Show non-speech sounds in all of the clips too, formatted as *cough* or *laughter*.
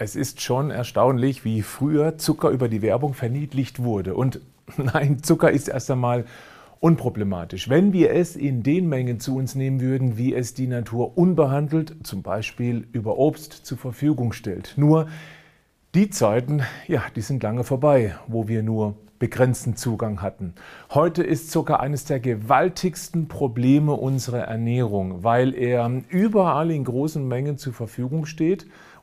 Es ist schon erstaunlich, wie früher Zucker über die Werbung verniedlicht wurde. Und *laughs* nein, Zucker ist erst einmal unproblematisch. Wenn wir es in den Mengen zu uns nehmen würden, wie es die Natur unbehandelt, zum Beispiel über Obst, zur Verfügung stellt. Nur die Zeiten, ja, die sind lange vorbei, wo wir nur begrenzten Zugang hatten. Heute ist Zucker eines der gewaltigsten Probleme unserer Ernährung, weil er überall in großen Mengen zur Verfügung steht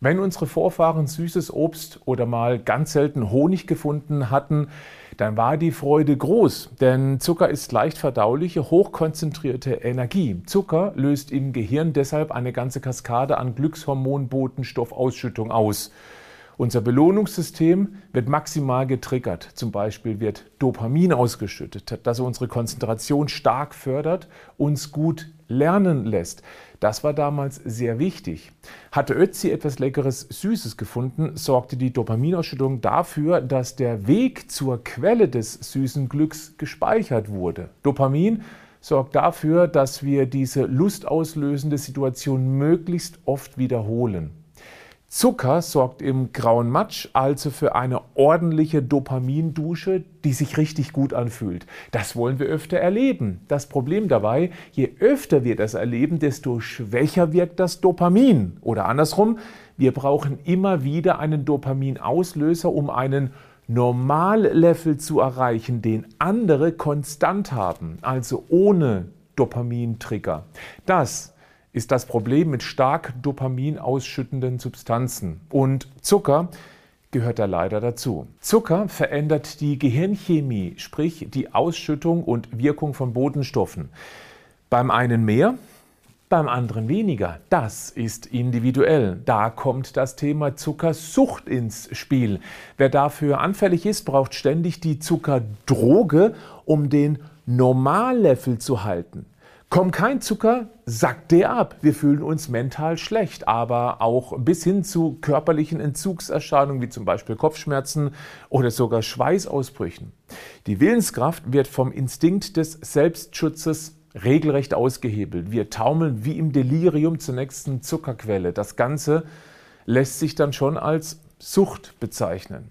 Wenn unsere Vorfahren süßes Obst oder mal ganz selten Honig gefunden hatten, dann war die Freude groß, denn Zucker ist leicht verdauliche, hochkonzentrierte Energie. Zucker löst im Gehirn deshalb eine ganze Kaskade an Glückshormonbotenstoffausschüttung aus. Unser Belohnungssystem wird maximal getriggert. Zum Beispiel wird Dopamin ausgeschüttet, das unsere Konzentration stark fördert, uns gut lernen lässt. Das war damals sehr wichtig. Hatte Ötzi etwas Leckeres, Süßes gefunden, sorgte die Dopaminausschüttung dafür, dass der Weg zur Quelle des süßen Glücks gespeichert wurde. Dopamin sorgt dafür, dass wir diese lustauslösende Situation möglichst oft wiederholen. Zucker sorgt im grauen Matsch also für eine ordentliche Dopamindusche, die sich richtig gut anfühlt. Das wollen wir öfter erleben. Das Problem dabei, je öfter wir das erleben, desto schwächer wirkt das Dopamin. Oder andersrum, wir brauchen immer wieder einen Dopaminauslöser, um einen Normallevel zu erreichen, den andere konstant haben, also ohne Dopamintrigger. Das ist das Problem mit stark Dopamin ausschüttenden Substanzen. Und Zucker gehört da leider dazu. Zucker verändert die Gehirnchemie, sprich die Ausschüttung und Wirkung von Botenstoffen. Beim einen mehr, beim anderen weniger. Das ist individuell. Da kommt das Thema Zuckersucht ins Spiel. Wer dafür anfällig ist, braucht ständig die Zuckerdroge, um den Normallevel zu halten. Kommt kein Zucker, sackt der ab. Wir fühlen uns mental schlecht, aber auch bis hin zu körperlichen Entzugserscheinungen wie zum Beispiel Kopfschmerzen oder sogar Schweißausbrüchen. Die Willenskraft wird vom Instinkt des Selbstschutzes regelrecht ausgehebelt. Wir taumeln wie im Delirium zur nächsten Zuckerquelle. Das Ganze lässt sich dann schon als Sucht bezeichnen.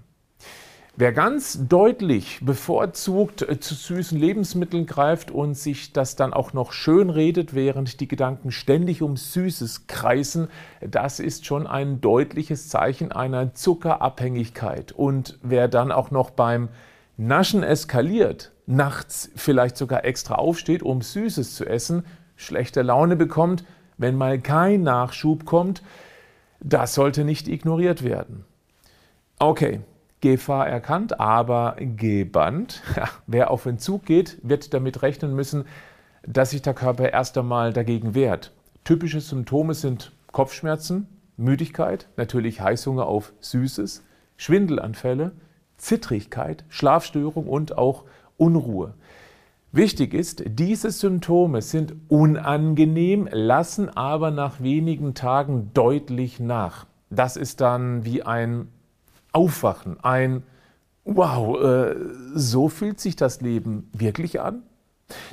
Wer ganz deutlich bevorzugt äh, zu süßen Lebensmitteln greift und sich das dann auch noch schön redet, während die Gedanken ständig um Süßes kreisen, das ist schon ein deutliches Zeichen einer Zuckerabhängigkeit. Und wer dann auch noch beim Naschen eskaliert, nachts vielleicht sogar extra aufsteht, um Süßes zu essen, schlechte Laune bekommt, wenn mal kein Nachschub kommt, das sollte nicht ignoriert werden. Okay, Gefahr erkannt, aber gebannt. Ja, wer auf Entzug geht, wird damit rechnen müssen, dass sich der Körper erst einmal dagegen wehrt. Typische Symptome sind Kopfschmerzen, Müdigkeit, natürlich Heißhunger auf Süßes, Schwindelanfälle, Zittrigkeit, Schlafstörung und auch Unruhe. Wichtig ist, diese Symptome sind unangenehm, lassen aber nach wenigen Tagen deutlich nach. Das ist dann wie ein Aufwachen, ein Wow, äh, so fühlt sich das Leben wirklich an?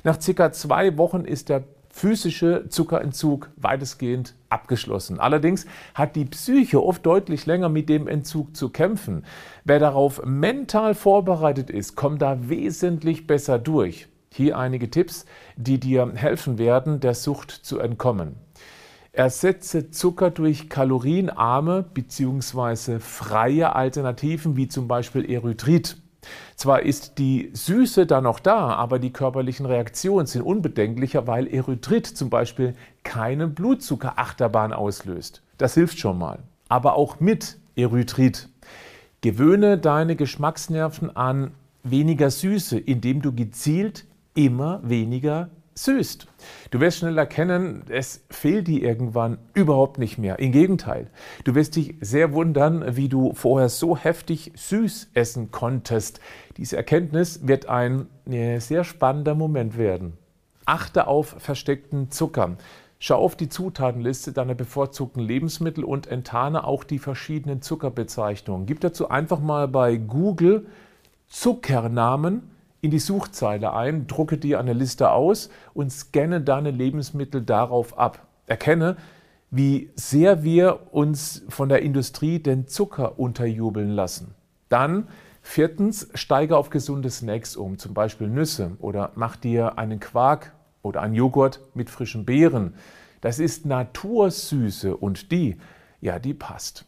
Nach circa zwei Wochen ist der physische Zuckerentzug weitestgehend abgeschlossen. Allerdings hat die Psyche oft deutlich länger mit dem Entzug zu kämpfen. Wer darauf mental vorbereitet ist, kommt da wesentlich besser durch. Hier einige Tipps, die dir helfen werden, der Sucht zu entkommen. Ersetze Zucker durch kalorienarme bzw. freie Alternativen wie zum Beispiel Erythrit. Zwar ist die Süße da noch da, aber die körperlichen Reaktionen sind unbedenklicher, weil Erythrit zum Beispiel keine Blutzuckerachterbahn auslöst. Das hilft schon mal. Aber auch mit Erythrit. Gewöhne deine Geschmacksnerven an weniger Süße, indem du gezielt immer weniger süßt. Du wirst schnell erkennen, es fehlt dir irgendwann überhaupt nicht mehr. Im Gegenteil, du wirst dich sehr wundern, wie du vorher so heftig süß essen konntest. Diese Erkenntnis wird ein sehr spannender Moment werden. Achte auf versteckten Zucker. Schau auf die Zutatenliste deiner bevorzugten Lebensmittel und enttarne auch die verschiedenen Zuckerbezeichnungen. Gib dazu einfach mal bei Google Zuckernamen in die Suchzeile ein, drucke dir eine Liste aus und scanne deine Lebensmittel darauf ab. Erkenne, wie sehr wir uns von der Industrie den Zucker unterjubeln lassen. Dann viertens, steige auf gesunde Snacks um, zum Beispiel Nüsse oder mach dir einen Quark oder einen Joghurt mit frischen Beeren. Das ist Natursüße und die, ja, die passt.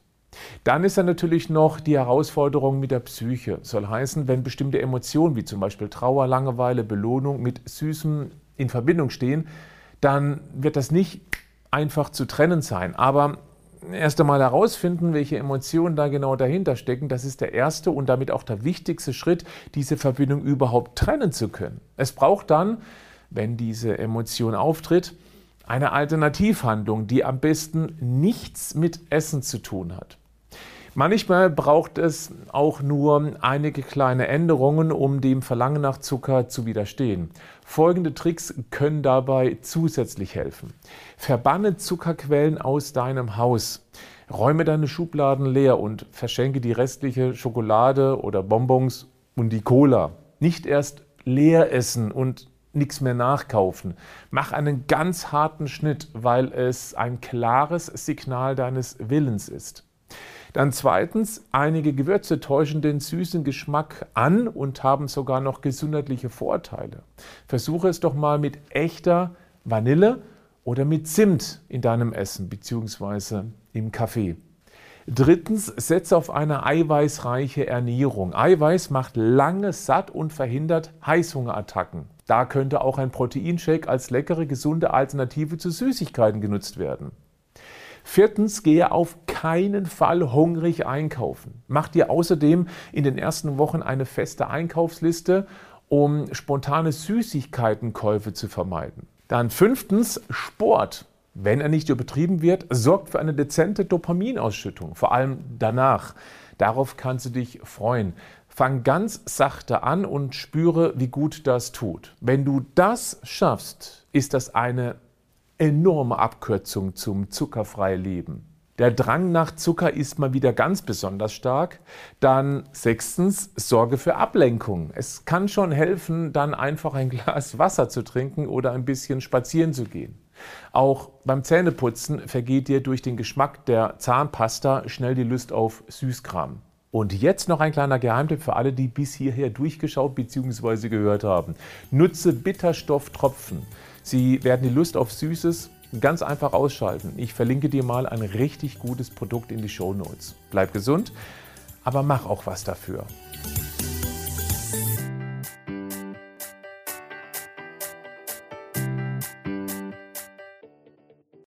Dann ist da natürlich noch die Herausforderung mit der Psyche. Soll heißen, wenn bestimmte Emotionen wie zum Beispiel Trauer, Langeweile, Belohnung mit Süßem in Verbindung stehen, dann wird das nicht einfach zu trennen sein. Aber erst einmal herausfinden, welche Emotionen da genau dahinter stecken, das ist der erste und damit auch der wichtigste Schritt, diese Verbindung überhaupt trennen zu können. Es braucht dann, wenn diese Emotion auftritt, eine Alternativhandlung, die am besten nichts mit Essen zu tun hat. Manchmal braucht es auch nur einige kleine Änderungen, um dem Verlangen nach Zucker zu widerstehen. Folgende Tricks können dabei zusätzlich helfen. Verbanne Zuckerquellen aus deinem Haus. Räume deine Schubladen leer und verschenke die restliche Schokolade oder Bonbons und die Cola. Nicht erst leer essen und nichts mehr nachkaufen. Mach einen ganz harten Schnitt, weil es ein klares Signal deines Willens ist. Dann zweitens, einige Gewürze täuschen den süßen Geschmack an und haben sogar noch gesundheitliche Vorteile. Versuche es doch mal mit echter Vanille oder mit Zimt in deinem Essen bzw. im Kaffee. Drittens, setze auf eine eiweißreiche Ernährung. Eiweiß macht lange satt und verhindert Heißhungerattacken. Da könnte auch ein Proteinshake als leckere, gesunde Alternative zu Süßigkeiten genutzt werden. Viertens, gehe auf keinen Fall hungrig einkaufen. Mach dir außerdem in den ersten Wochen eine feste Einkaufsliste, um spontane Süßigkeitenkäufe zu vermeiden. Dann fünftens, Sport. Wenn er nicht übertrieben wird, sorgt für eine dezente Dopaminausschüttung, vor allem danach. Darauf kannst du dich freuen. Fang ganz sachte an und spüre, wie gut das tut. Wenn du das schaffst, ist das eine enorme Abkürzung zum zuckerfreien Leben. Der Drang nach Zucker ist mal wieder ganz besonders stark. Dann sechstens, Sorge für Ablenkung. Es kann schon helfen, dann einfach ein Glas *laughs* Wasser zu trinken oder ein bisschen spazieren zu gehen. Auch beim Zähneputzen vergeht dir durch den Geschmack der Zahnpasta schnell die Lust auf Süßkram. Und jetzt noch ein kleiner Geheimtipp für alle, die bis hierher durchgeschaut bzw. gehört haben. Nutze Bitterstofftropfen. Sie werden die Lust auf Süßes ganz einfach ausschalten. Ich verlinke dir mal ein richtig gutes Produkt in die Show Notes. Bleib gesund, aber mach auch was dafür.